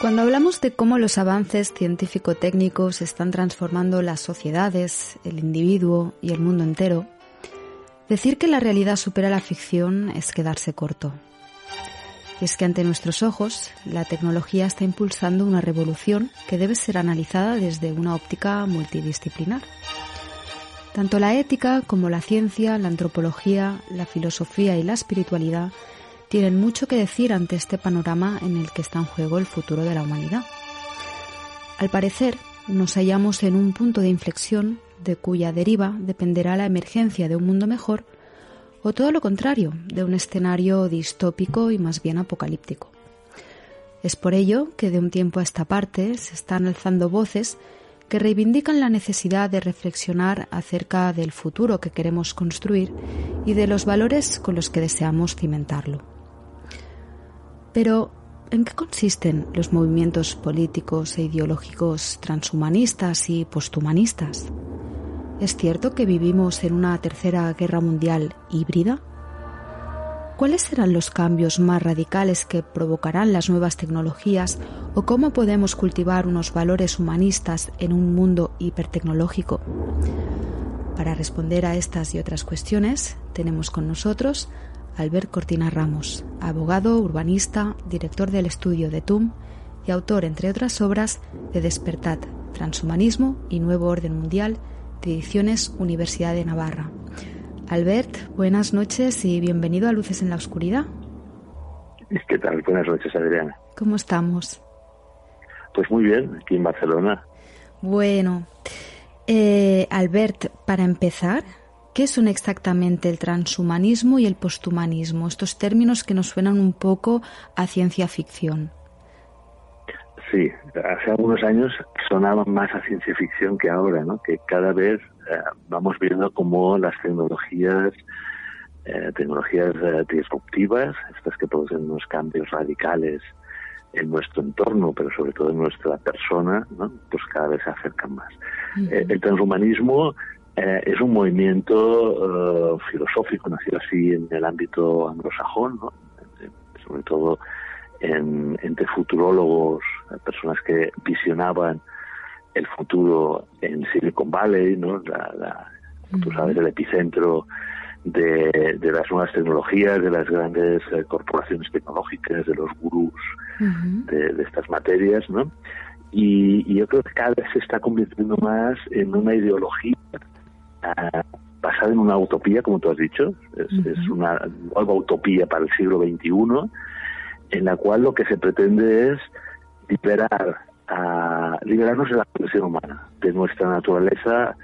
Cuando hablamos de cómo los avances científico-técnicos están transformando las sociedades, el individuo y el mundo entero, decir que la realidad supera la ficción es quedarse corto. Y es que ante nuestros ojos la tecnología está impulsando una revolución que debe ser analizada desde una óptica multidisciplinar. Tanto la ética como la ciencia, la antropología, la filosofía y la espiritualidad tienen mucho que decir ante este panorama en el que está en juego el futuro de la humanidad. Al parecer, nos hallamos en un punto de inflexión de cuya deriva dependerá la emergencia de un mundo mejor o todo lo contrario, de un escenario distópico y más bien apocalíptico. Es por ello que de un tiempo a esta parte se están alzando voces que reivindican la necesidad de reflexionar acerca del futuro que queremos construir y de los valores con los que deseamos cimentarlo. Pero, ¿en qué consisten los movimientos políticos e ideológicos transhumanistas y posthumanistas? ¿Es cierto que vivimos en una tercera guerra mundial híbrida? ¿Cuáles serán los cambios más radicales que provocarán las nuevas tecnologías o cómo podemos cultivar unos valores humanistas en un mundo hipertecnológico? Para responder a estas y otras cuestiones, tenemos con nosotros Albert Cortina Ramos, abogado, urbanista, director del estudio de TUM y autor, entre otras obras, de Despertad, Transhumanismo y Nuevo Orden Mundial de Ediciones Universidad de Navarra. Albert, buenas noches y bienvenido a Luces en la Oscuridad. ¿Qué tal? Buenas noches, Adriana. ¿Cómo estamos? Pues muy bien, aquí en Barcelona. Bueno, eh, Albert, para empezar, ¿Qué son exactamente el transhumanismo y el posthumanismo? Estos términos que nos suenan un poco a ciencia ficción. Sí, hace algunos años sonaban más a ciencia ficción que ahora, ¿no? Que cada vez eh, vamos viendo cómo las tecnologías, eh, tecnologías eh, disruptivas, estas que producen unos cambios radicales en nuestro entorno, pero sobre todo en nuestra persona, ¿no? pues cada vez se acercan más. el transhumanismo eh, es un movimiento eh, filosófico, nacido así en el ámbito anglosajón, sobre todo entre futurólogos, personas que visionaban el futuro en Silicon Valley, ¿no? tú sabes, el epicentro de, las nuevas tecnologías, de las grandes eh, corporaciones tecnológicas, de los gurús de, de, estas materias, ¿no? Y, yo creo que cada vez se está convirtiendo más en una ideología basada en una utopía, como tú has dicho, es, una nueva utopía para el siglo XXI, en la cual lo que se pretende es liberar a, liberarnos de la condición humana, de nuestra naturaleza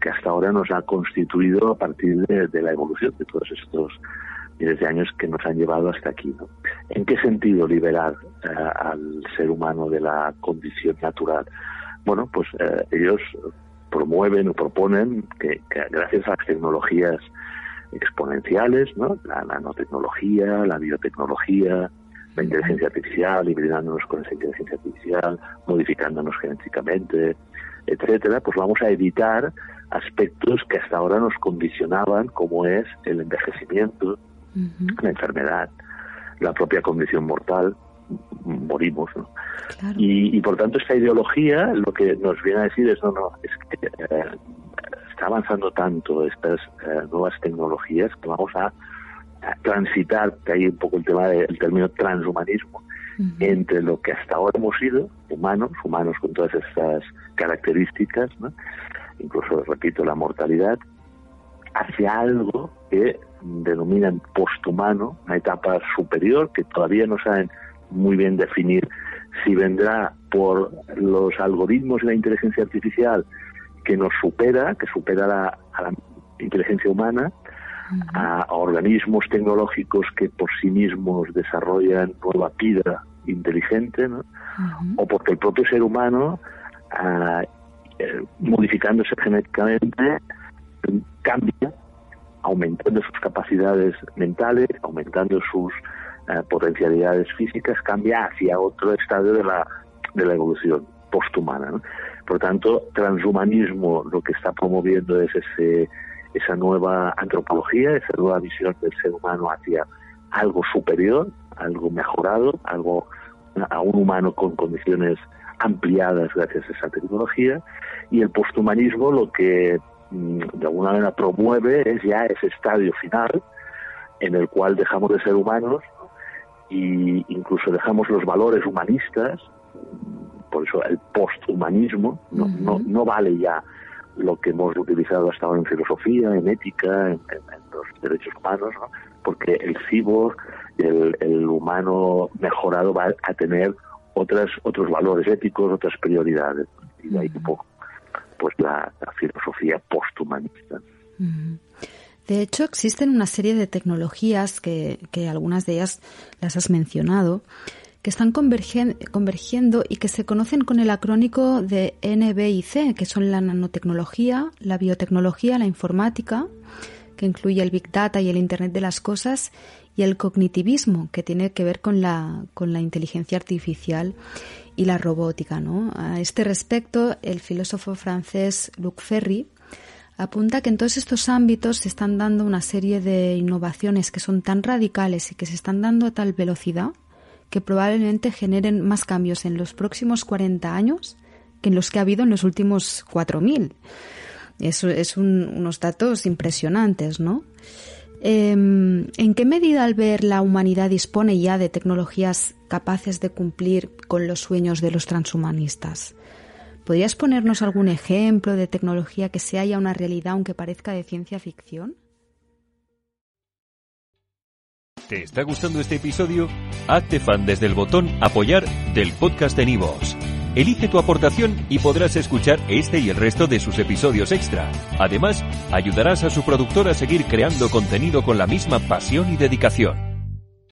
que hasta ahora nos ha constituido a partir de, la evolución de todos estos miles de años que nos han llevado hasta aquí. ¿En qué sentido liberar al ser humano de la condición natural? Bueno, pues eh, ellos promueven o proponen que, gracias a las tecnologías exponenciales, ¿no? la nanotecnología, la biotecnología, la inteligencia artificial, hibridándonos con esa inteligencia artificial, modificándonos genéticamente, etcétera, pues vamos a evitar aspectos que hasta ahora nos condicionaban, como es el envejecimiento, la enfermedad, la propia condición mortal, morimos, ¿no? Y, por tanto esta ideología lo que nos viene a decir es, no, no, es que eh, está avanzando tanto estas eh, nuevas tecnologías que vamos a, transitar, que hay un poco el tema del término transhumanismo, entre lo que hasta ahora hemos sido, humanos, humanos con todas estas características, ¿no? incluso, repito, la mortalidad, hacia algo que denominan posthumano, una etapa superior que todavía no saben muy bien definir si vendrá por los algoritmos y la inteligencia artificial que nos supera, que supera la, a la inteligencia humana, a, organismos tecnológicos que por sí mismos desarrollan nueva vida inteligente, ¿no? o porque el propio ser humano, ah, eh, modificándose genéticamente, cambia, aumentando sus capacidades mentales, aumentando sus eh, potencialidades físicas cambia hacia otro estadio de la, de la evolución posthumana. ¿no? Por tanto, transhumanismo lo que está promoviendo es ese, esa nueva antropología, esa nueva visión del ser humano hacia algo superior, algo mejorado, algo a un humano con condiciones ampliadas gracias a esa tecnología y el posthumanismo lo que mm, de alguna manera promueve es ya ese estadio final en el cual dejamos de ser humanos y incluso dejamos los valores humanistas, por eso el posthumanismo no, no, no vale ya lo que hemos utilizado hasta ahora en filosofía, en ética, en, los derechos humanos, porque el cyborg, el, el humano mejorado va a tener otras, otros valores éticos, otras prioridades. Y de ahí un poco pues la, filosofía posthumanista. De hecho, existen una serie de tecnologías que, que algunas de ellas las has mencionado, que están convergiendo y que se conocen con el acrónico de NBIC, que son la nanotecnología, la biotecnología, la informática, que incluye el Big Data y el Internet de las Cosas, y el cognitivismo, que tiene que ver con la, con la inteligencia artificial y la robótica. ¿no? A este respecto, el filósofo francés Luc Ferry apunta que en todos estos ámbitos se están dando una serie de innovaciones que son tan radicales y que se están dando a tal velocidad que probablemente generen más cambios en los próximos 40 años que en los que ha habido en los últimos 4.000. Eso es unos datos impresionantes, ¿no? Em, ¿En qué medida al ver la humanidad dispone ya de tecnologías capaces de cumplir con los sueños de los transhumanistas? ¿Podrías ponernos algún ejemplo de tecnología que sea ya una realidad aunque parezca de ciencia ficción? ¿Te está gustando este episodio? Hazte fan desde el botón apoyar del podcast de Nivos. Elige tu aportación y podrás escuchar este y el resto de sus episodios extra. Además, ayudarás a su productor a seguir creando contenido con la misma pasión y dedicación.